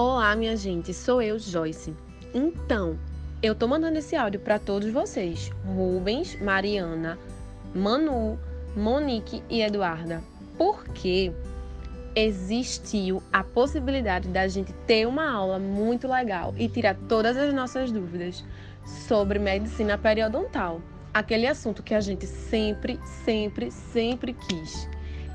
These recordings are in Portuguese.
Olá, minha gente, sou eu, Joyce. Então, eu tô mandando esse áudio para todos vocês: Rubens, Mariana, Manu, Monique e Eduarda. Porque existiu a possibilidade da gente ter uma aula muito legal e tirar todas as nossas dúvidas sobre medicina periodontal, aquele assunto que a gente sempre, sempre, sempre quis.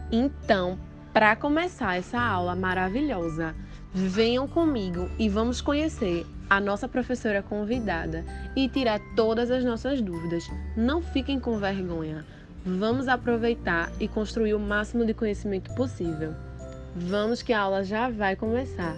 Então, para começar essa aula maravilhosa, venham comigo e vamos conhecer a nossa professora convidada e tirar todas as nossas dúvidas. Não fiquem com vergonha. Vamos aproveitar e construir o máximo de conhecimento possível. Vamos que a aula já vai começar.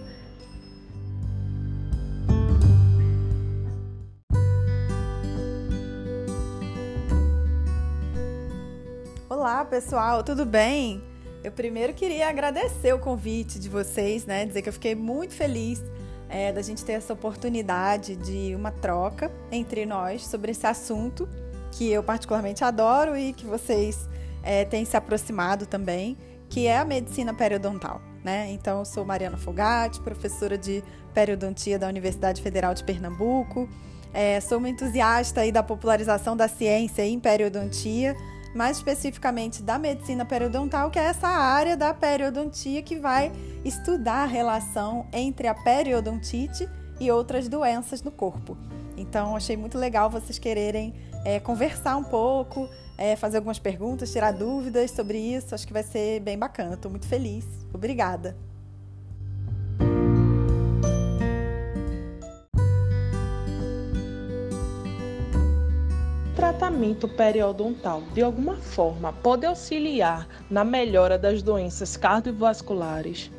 Olá, pessoal, tudo bem? Eu primeiro queria agradecer o convite de vocês, né? Dizer que eu fiquei muito feliz é, da gente ter essa oportunidade de uma troca entre nós sobre esse assunto que eu particularmente adoro e que vocês é, têm se aproximado também que é a medicina periodontal. Né? Então, eu sou Mariana Fogatti, professora de periodontia da Universidade Federal de Pernambuco. É, sou uma entusiasta aí da popularização da ciência em periodontia, mais especificamente da medicina periodontal, que é essa área da periodontia que vai estudar a relação entre a periodontite e outras doenças no corpo. Então, achei muito legal vocês quererem é, conversar um pouco, é, fazer algumas perguntas, tirar dúvidas sobre isso. Acho que vai ser bem bacana. Estou muito feliz. Obrigada. Tratamento periodontal, de alguma forma, pode auxiliar na melhora das doenças cardiovasculares?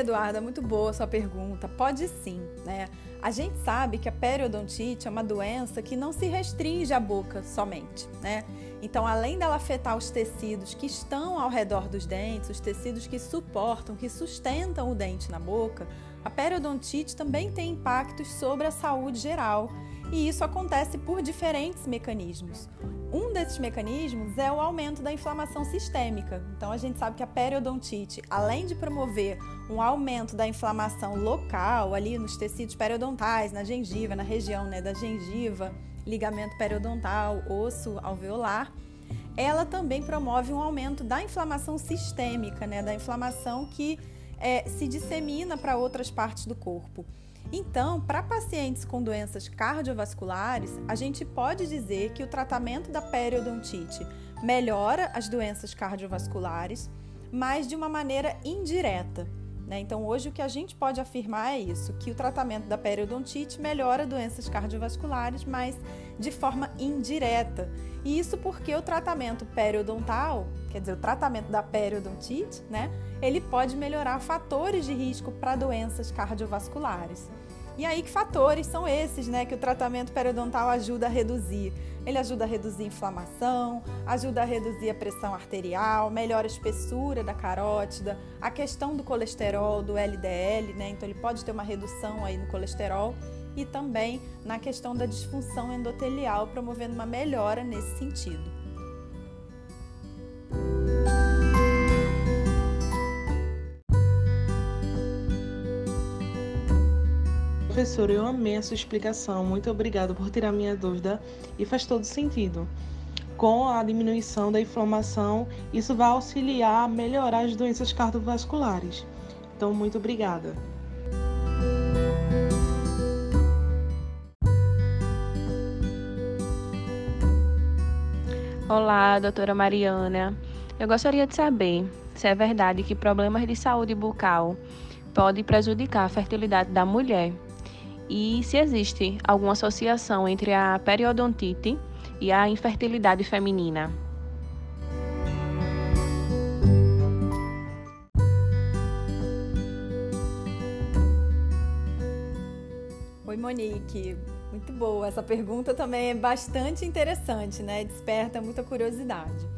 Eduarda, muito boa sua pergunta. Pode sim, né? A gente sabe que a periodontite é uma doença que não se restringe à boca somente, né? Então, além dela afetar os tecidos que estão ao redor dos dentes, os tecidos que suportam, que sustentam o dente na boca, a periodontite também tem impactos sobre a saúde geral e isso acontece por diferentes mecanismos. Um desses mecanismos é o aumento da inflamação sistêmica. Então a gente sabe que a periodontite, além de promover um aumento da inflamação local ali nos tecidos periodontais, na gengiva, na região né, da gengiva, ligamento periodontal, osso alveolar, ela também promove um aumento da inflamação sistêmica, né, da inflamação que é, se dissemina para outras partes do corpo. Então, para pacientes com doenças cardiovasculares, a gente pode dizer que o tratamento da periodontite melhora as doenças cardiovasculares, mas de uma maneira indireta. Né? Então, hoje o que a gente pode afirmar é isso: que o tratamento da periodontite melhora doenças cardiovasculares, mas de forma indireta. E isso porque o tratamento periodontal, quer dizer, o tratamento da periodontite, né, ele pode melhorar fatores de risco para doenças cardiovasculares. E aí, que fatores são esses, né, que o tratamento periodontal ajuda a reduzir? Ele ajuda a reduzir a inflamação, ajuda a reduzir a pressão arterial, melhora a espessura da carótida, a questão do colesterol, do LDL, né? Então ele pode ter uma redução aí no colesterol e também na questão da disfunção endotelial, promovendo uma melhora nesse sentido. Professor, eu amei a sua explicação. Muito obrigada por tirar minha dúvida e faz todo sentido. Com a diminuição da inflamação, isso vai auxiliar a melhorar as doenças cardiovasculares. Então, muito obrigada. Olá, doutora Mariana. Eu gostaria de saber se é verdade que problemas de saúde bucal podem prejudicar a fertilidade da mulher e se existe alguma associação entre a periodontite e a infertilidade feminina. Oi, Monique. Muito boa. Essa pergunta também é bastante interessante, né? Desperta muita curiosidade.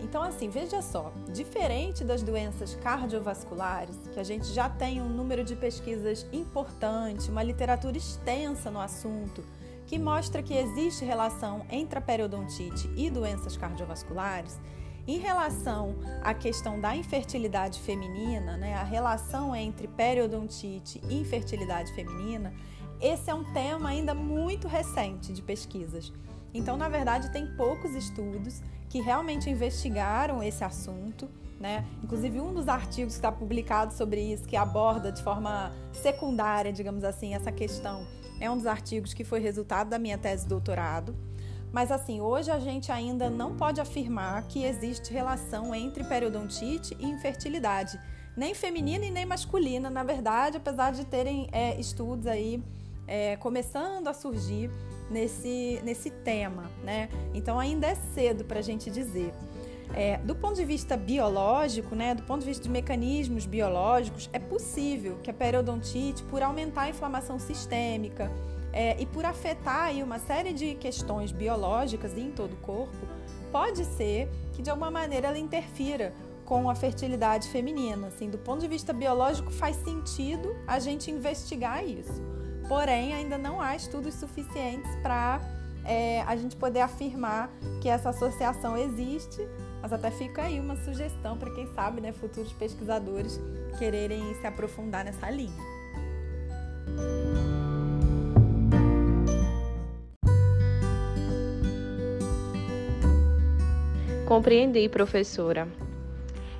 Então, assim, veja só, diferente das doenças cardiovasculares, que a gente já tem um número de pesquisas importante, uma literatura extensa no assunto, que mostra que existe relação entre a periodontite e doenças cardiovasculares. Em relação à questão da infertilidade feminina, né, a relação entre periodontite e infertilidade feminina, esse é um tema ainda muito recente de pesquisas. Então, na verdade, tem poucos estudos que realmente investigaram esse assunto. Né? Inclusive, um dos artigos que está publicado sobre isso, que aborda de forma secundária, digamos assim, essa questão, é um dos artigos que foi resultado da minha tese de doutorado. Mas assim, hoje a gente ainda não pode afirmar que existe relação entre periodontite e infertilidade, nem feminina e nem masculina, na verdade, apesar de terem é, estudos aí é, começando a surgir nesse, nesse tema, né? Então ainda é cedo para a gente dizer. É, do ponto de vista biológico, né, do ponto de vista de mecanismos biológicos, é possível que a periodontite, por aumentar a inflamação sistêmica é, e por afetar aí uma série de questões biológicas em todo o corpo, pode ser que de alguma maneira ela interfira com a fertilidade feminina. Assim, do ponto de vista biológico, faz sentido a gente investigar isso. Porém, ainda não há estudos suficientes para é, a gente poder afirmar que essa associação existe, mas até fica aí uma sugestão para quem sabe, né, futuros pesquisadores quererem se aprofundar nessa linha. Compreendi, professora.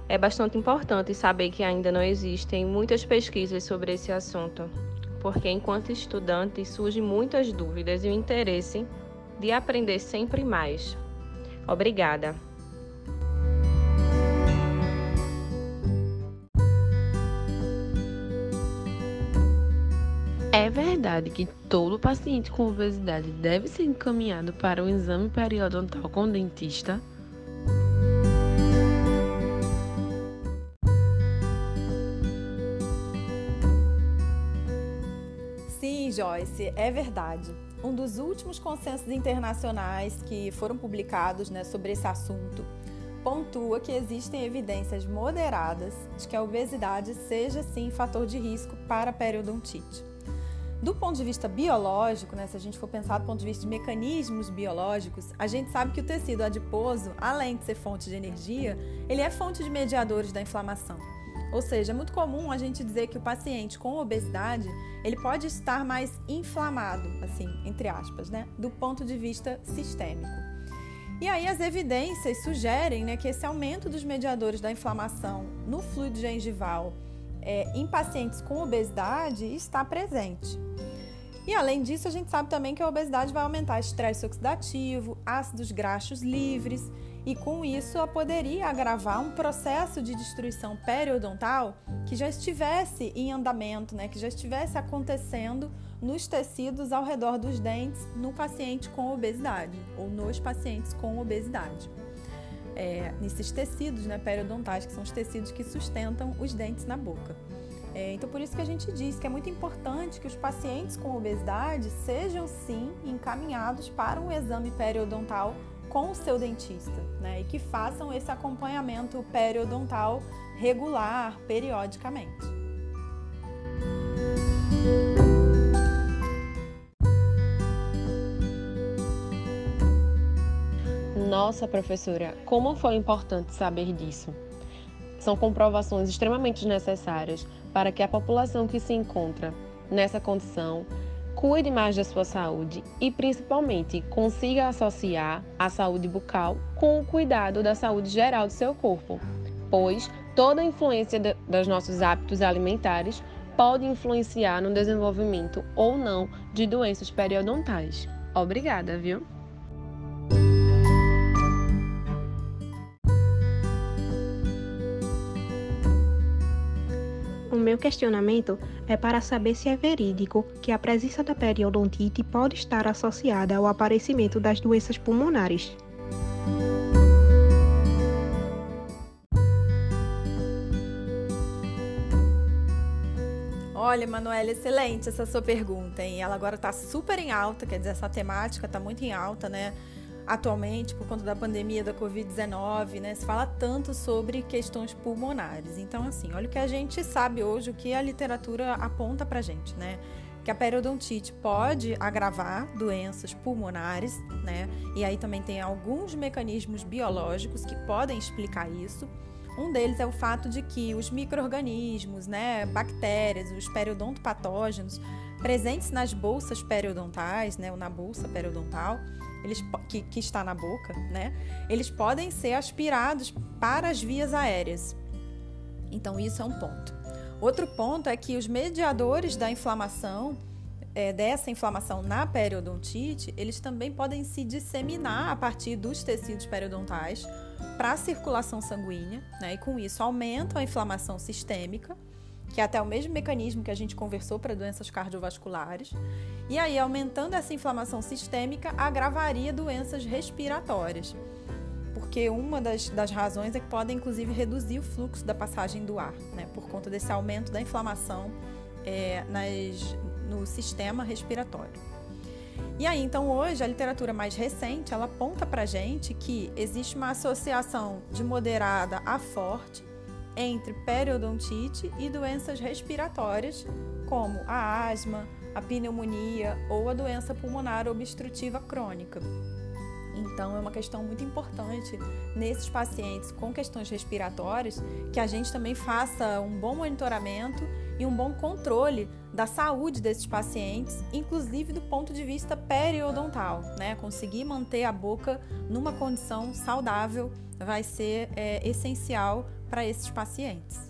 É bastante importante saber que ainda não existem muitas pesquisas sobre esse assunto porque enquanto estudante surgem muitas dúvidas e o interesse de aprender sempre mais. Obrigada. É verdade que todo paciente com obesidade deve ser encaminhado para um exame periodontal com dentista? Joyce, é verdade. Um dos últimos consensos internacionais que foram publicados né, sobre esse assunto pontua que existem evidências moderadas de que a obesidade seja sim fator de risco para a periodontite. Do ponto de vista biológico, né, se a gente for pensar do ponto de vista de mecanismos biológicos, a gente sabe que o tecido adiposo, além de ser fonte de energia, ele é fonte de mediadores da inflamação. Ou seja, é muito comum a gente dizer que o paciente com obesidade, ele pode estar mais inflamado, assim, entre aspas, né, do ponto de vista sistêmico. E aí as evidências sugerem né, que esse aumento dos mediadores da inflamação no fluido gengival é, em pacientes com obesidade está presente. E além disso, a gente sabe também que a obesidade vai aumentar estresse oxidativo, ácidos graxos livres, e com isso poderia agravar um processo de destruição periodontal que já estivesse em andamento, né, que já estivesse acontecendo nos tecidos ao redor dos dentes no paciente com obesidade ou nos pacientes com obesidade. É, nesses tecidos né, periodontais, que são os tecidos que sustentam os dentes na boca. É, então, por isso que a gente diz que é muito importante que os pacientes com obesidade sejam sim encaminhados para um exame periodontal com o seu dentista, né? E que façam esse acompanhamento periodontal regular, periodicamente. Nossa, professora, como foi importante saber disso? São comprovações extremamente necessárias para que a população que se encontra nessa condição cuide mais da sua saúde e, principalmente, consiga associar a saúde bucal com o cuidado da saúde geral do seu corpo, pois toda a influência dos nossos hábitos alimentares pode influenciar no desenvolvimento ou não de doenças periodontais. Obrigada, viu? Meu questionamento é para saber se é verídico que a presença da periodontite pode estar associada ao aparecimento das doenças pulmonares. Olha, Manuela, excelente essa sua pergunta, hein? Ela agora está super em alta, quer dizer, essa temática está muito em alta, né? Atualmente, por conta da pandemia da Covid-19, né, se fala tanto sobre questões pulmonares. Então, assim, olha o que a gente sabe hoje, o que a literatura aponta pra gente, né? que a periodontite pode agravar doenças pulmonares, né? E aí também tem alguns mecanismos biológicos que podem explicar isso. Um deles é o fato de que os micro-organismos, né, bactérias, os periodontopatógenos presentes nas bolsas periodontais, né, ou na bolsa periodontal, eles, que, que está na boca, né, eles podem ser aspirados para as vias aéreas. Então, isso é um ponto. Outro ponto é que os mediadores da inflamação, é, dessa inflamação na periodontite, eles também podem se disseminar a partir dos tecidos periodontais para a circulação sanguínea, né? E com isso aumentam a inflamação sistêmica, que é até o mesmo mecanismo que a gente conversou para doenças cardiovasculares. E aí, aumentando essa inflamação sistêmica, agravaria doenças respiratórias porque uma das, das razões é que podem, inclusive, reduzir o fluxo da passagem do ar, né, por conta desse aumento da inflamação é, nas, no sistema respiratório. E aí, então, hoje, a literatura mais recente, ela aponta para gente que existe uma associação de moderada a forte entre periodontite e doenças respiratórias, como a asma, a pneumonia ou a doença pulmonar obstrutiva crônica. Então, é uma questão muito importante nesses pacientes com questões respiratórias que a gente também faça um bom monitoramento e um bom controle da saúde desses pacientes, inclusive do ponto de vista periodontal, né? Conseguir manter a boca numa condição saudável vai ser é, essencial para esses pacientes.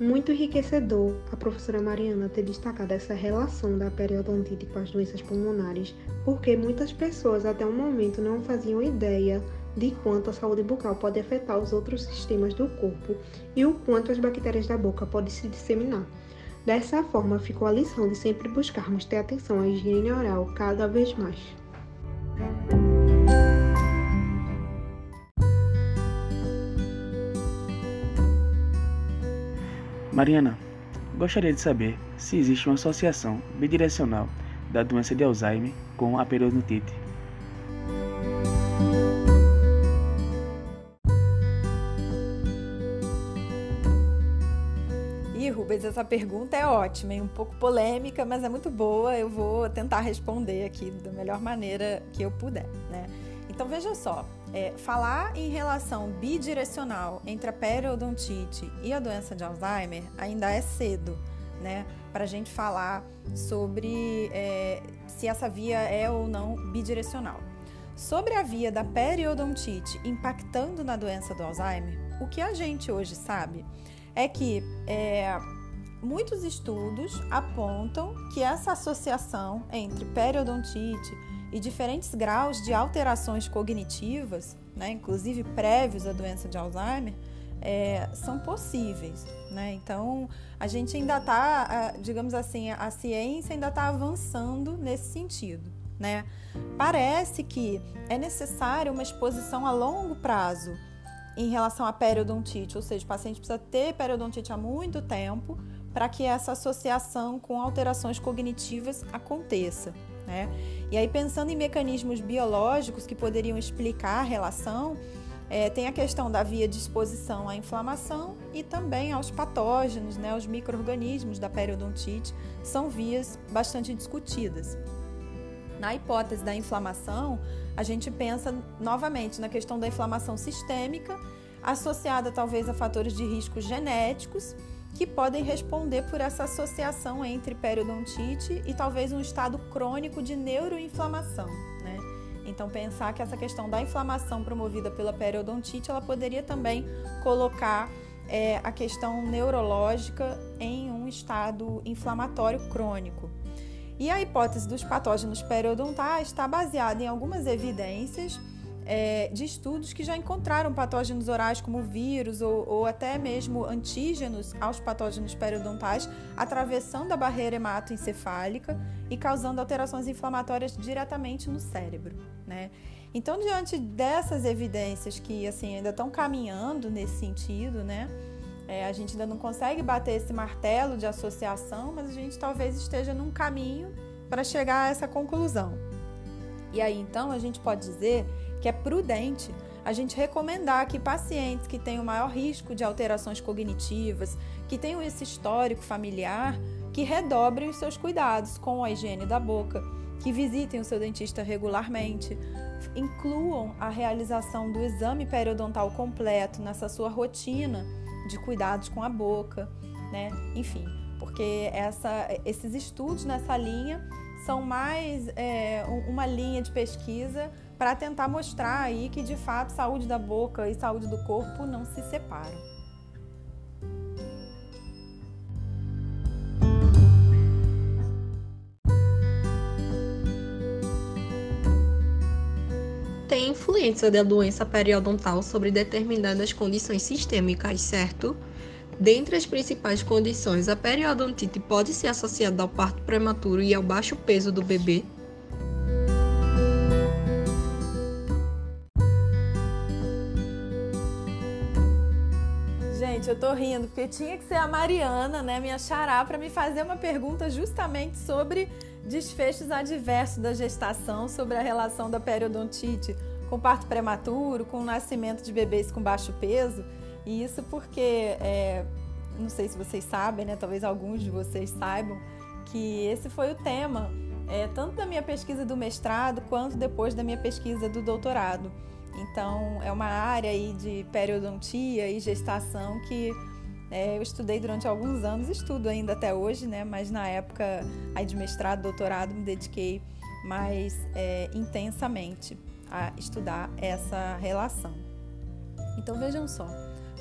Muito enriquecedor a professora Mariana ter destacado essa relação da periodontite com as doenças pulmonares, porque muitas pessoas até o momento não faziam ideia de quanto a saúde bucal pode afetar os outros sistemas do corpo e o quanto as bactérias da boca podem se disseminar. Dessa forma, ficou a lição de sempre buscarmos ter atenção à higiene oral cada vez mais. Mariana, gostaria de saber se existe uma associação bidirecional da doença de Alzheimer com a periodontite. Ih, Rubens, essa pergunta é ótima e um pouco polêmica, mas é muito boa. Eu vou tentar responder aqui da melhor maneira que eu puder, né? Então veja só, é, falar em relação bidirecional entre a periodontite e a doença de Alzheimer ainda é cedo, né? Para a gente falar sobre é, se essa via é ou não bidirecional. Sobre a via da periodontite impactando na doença do Alzheimer, o que a gente hoje sabe é que é, muitos estudos apontam que essa associação entre periodontite e diferentes graus de alterações cognitivas, né, inclusive prévios à doença de Alzheimer, é, são possíveis. Né? Então, a gente ainda está, digamos assim, a ciência ainda está avançando nesse sentido. Né? Parece que é necessária uma exposição a longo prazo em relação à periodontite, ou seja, o paciente precisa ter periodontite há muito tempo para que essa associação com alterações cognitivas aconteça. Né? E aí, pensando em mecanismos biológicos que poderiam explicar a relação, é, tem a questão da via de exposição à inflamação e também aos patógenos, né, os micro-organismos da periodontite, são vias bastante discutidas. Na hipótese da inflamação, a gente pensa novamente na questão da inflamação sistêmica, associada talvez a fatores de risco genéticos que podem responder por essa associação entre periodontite e talvez um estado crônico de neuroinflamação, né? Então pensar que essa questão da inflamação promovida pela periodontite, ela poderia também colocar é, a questão neurológica em um estado inflamatório crônico. E a hipótese dos patógenos periodontais está baseada em algumas evidências é, de estudos que já encontraram patógenos orais como vírus ou, ou, até mesmo antígenos aos patógenos periodontais atravessando a barreira hematoencefálica e causando alterações inflamatórias diretamente no cérebro, né? Então, diante dessas evidências que assim ainda estão caminhando nesse sentido, né? É, a gente ainda não consegue bater esse martelo de associação, mas a gente talvez esteja num caminho para chegar a essa conclusão. E aí, então, a gente pode dizer que é prudente a gente recomendar que pacientes que têm o maior risco de alterações cognitivas, que tenham esse histórico familiar, que redobrem os seus cuidados com a higiene da boca, que visitem o seu dentista regularmente, incluam a realização do exame periodontal completo nessa sua rotina de cuidados com a boca, né? Enfim, porque essa, esses estudos nessa linha são mais é, uma linha de pesquisa para tentar mostrar aí que de fato saúde da boca e saúde do corpo não se separam. Influência da doença periodontal sobre determinadas condições sistêmicas, certo? Dentre as principais condições, a periodontite pode ser associada ao parto prematuro e ao baixo peso do bebê. Gente, eu tô rindo porque tinha que ser a Mariana, né, minha xará, para me fazer uma pergunta justamente sobre desfechos adversos da gestação, sobre a relação da periodontite com parto prematuro, com o nascimento de bebês com baixo peso. E isso porque, é, não sei se vocês sabem, né? Talvez alguns de vocês saibam que esse foi o tema é, tanto da minha pesquisa do mestrado quanto depois da minha pesquisa do doutorado. Então, é uma área aí de periodontia e gestação que é, eu estudei durante alguns anos, estudo ainda até hoje, né? Mas na época aí de mestrado, doutorado, me dediquei mais é, intensamente a estudar essa relação. Então, vejam só.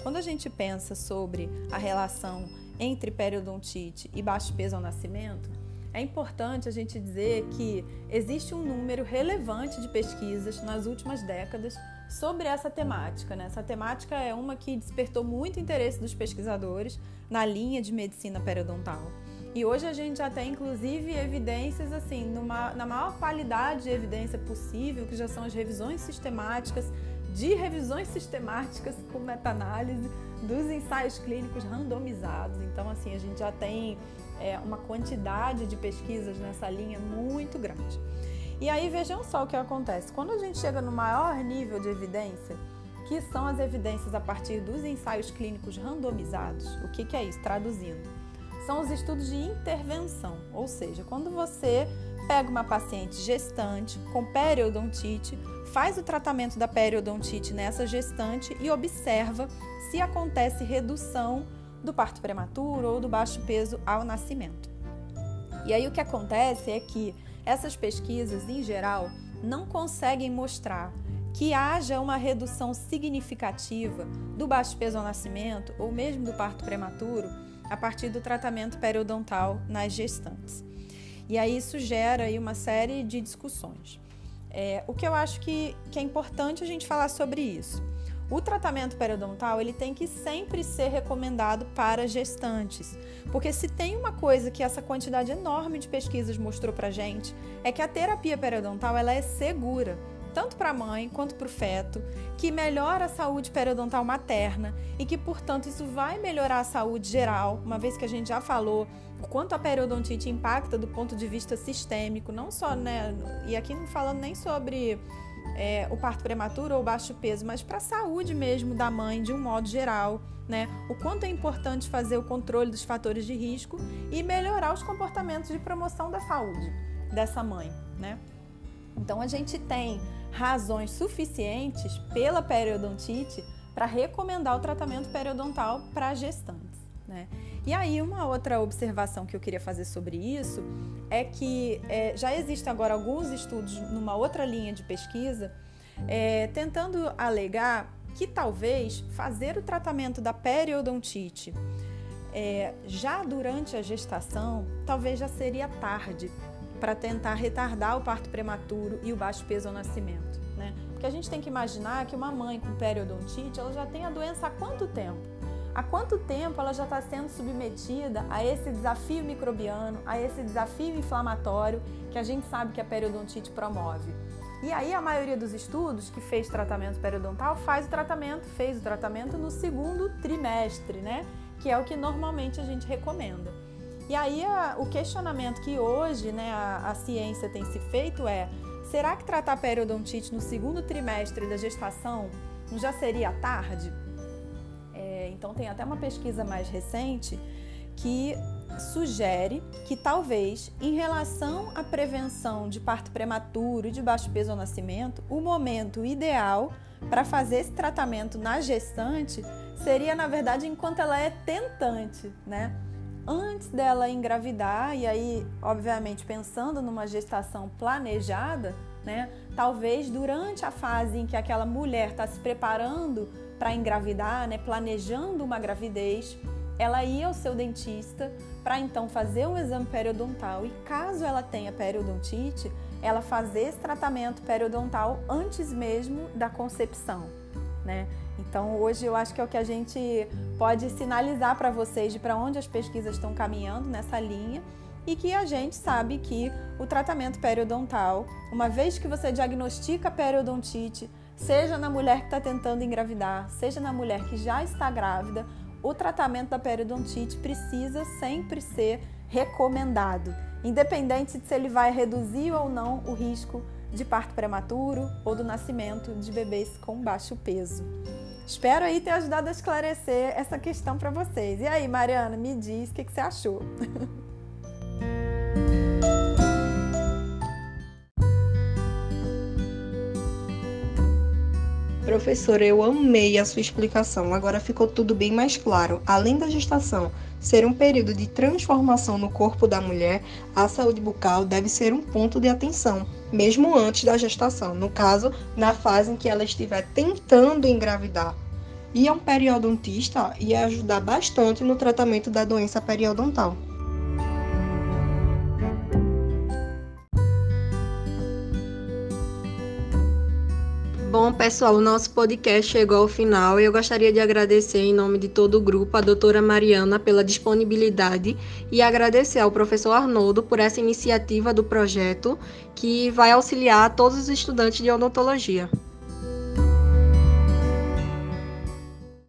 Quando a gente pensa sobre a relação entre periodontite e baixo peso ao nascimento, é importante a gente dizer que existe um número relevante de pesquisas nas últimas décadas sobre essa temática. Né? Essa temática é uma que despertou muito interesse dos pesquisadores na linha de medicina periodontal. E hoje a gente já tem, inclusive, evidências assim, numa, na maior qualidade de evidência possível, que já são as revisões sistemáticas de revisões sistemáticas com meta-análise dos ensaios clínicos randomizados. Então, assim, a gente já tem é, uma quantidade de pesquisas nessa linha muito grande. E aí vejam só o que acontece. Quando a gente chega no maior nível de evidência, que são as evidências a partir dos ensaios clínicos randomizados, o que, que é isso? Traduzindo, são os estudos de intervenção, ou seja, quando você pega uma paciente gestante com periodontite, faz o tratamento da periodontite nessa gestante e observa se acontece redução do parto prematuro ou do baixo peso ao nascimento. E aí o que acontece é que essas pesquisas, em geral, não conseguem mostrar que haja uma redução significativa do baixo peso ao nascimento ou mesmo do parto prematuro a partir do tratamento periodontal nas gestantes. E aí isso gera aí uma série de discussões. É, o que eu acho que, que é importante a gente falar sobre isso. O tratamento periodontal ele tem que sempre ser recomendado para gestantes, porque se tem uma coisa que essa quantidade enorme de pesquisas mostrou para gente é que a terapia periodontal ela é segura tanto para a mãe quanto para o feto, que melhora a saúde periodontal materna e que, portanto, isso vai melhorar a saúde geral, uma vez que a gente já falou o quanto a periodontite impacta do ponto de vista sistêmico, não só, né? E aqui não falando nem sobre é, o parto prematuro ou baixo peso, mas para a saúde mesmo da mãe de um modo geral, né? O quanto é importante fazer o controle dos fatores de risco e melhorar os comportamentos de promoção da saúde dessa mãe, né? Então a gente tem razões suficientes pela periodontite para recomendar o tratamento periodontal para gestantes, né? E aí, uma outra observação que eu queria fazer sobre isso é que é, já existem agora alguns estudos numa outra linha de pesquisa é, tentando alegar que talvez fazer o tratamento da periodontite é, já durante a gestação talvez já seria tarde para tentar retardar o parto prematuro e o baixo peso ao nascimento. Né? Porque a gente tem que imaginar que uma mãe com periodontite ela já tem a doença há quanto tempo? Há quanto tempo ela já está sendo submetida a esse desafio microbiano, a esse desafio inflamatório que a gente sabe que a periodontite promove? E aí a maioria dos estudos que fez tratamento periodontal faz o tratamento, fez o tratamento no segundo trimestre, né? Que é o que normalmente a gente recomenda. E aí a, o questionamento que hoje né, a, a ciência tem se feito é: será que tratar periodontite no segundo trimestre da gestação Não já seria tarde? É, então, tem até uma pesquisa mais recente que sugere que talvez, em relação à prevenção de parto prematuro e de baixo peso ao nascimento, o momento ideal para fazer esse tratamento na gestante seria, na verdade, enquanto ela é tentante, né? Antes dela engravidar, e aí, obviamente, pensando numa gestação planejada, né? Talvez durante a fase em que aquela mulher está se preparando para engravidar, né? Planejando uma gravidez, ela ia ao seu dentista para então fazer um exame periodontal e caso ela tenha periodontite, ela fazer esse tratamento periodontal antes mesmo da concepção, né? Então, hoje eu acho que é o que a gente pode sinalizar para vocês de para onde as pesquisas estão caminhando nessa linha e que a gente sabe que o tratamento periodontal, uma vez que você diagnostica periodontite, seja na mulher que está tentando engravidar, seja na mulher que já está grávida, o tratamento da periodontite precisa sempre ser recomendado, independente de se ele vai reduzir ou não o risco de parto prematuro ou do nascimento de bebês com baixo peso. Espero aí ter ajudado a esclarecer essa questão para vocês. E aí, Mariana, me diz o que, que você achou. Professora, eu amei a sua explicação. Agora ficou tudo bem mais claro. Além da gestação ser um período de transformação no corpo da mulher, a saúde bucal deve ser um ponto de atenção, mesmo antes da gestação, no caso, na fase em que ela estiver tentando engravidar. E um periodontista ia ajudar bastante no tratamento da doença periodontal. Bom, pessoal, o nosso podcast chegou ao final e eu gostaria de agradecer em nome de todo o grupo a doutora Mariana pela disponibilidade e agradecer ao professor Arnoldo por essa iniciativa do projeto que vai auxiliar todos os estudantes de odontologia.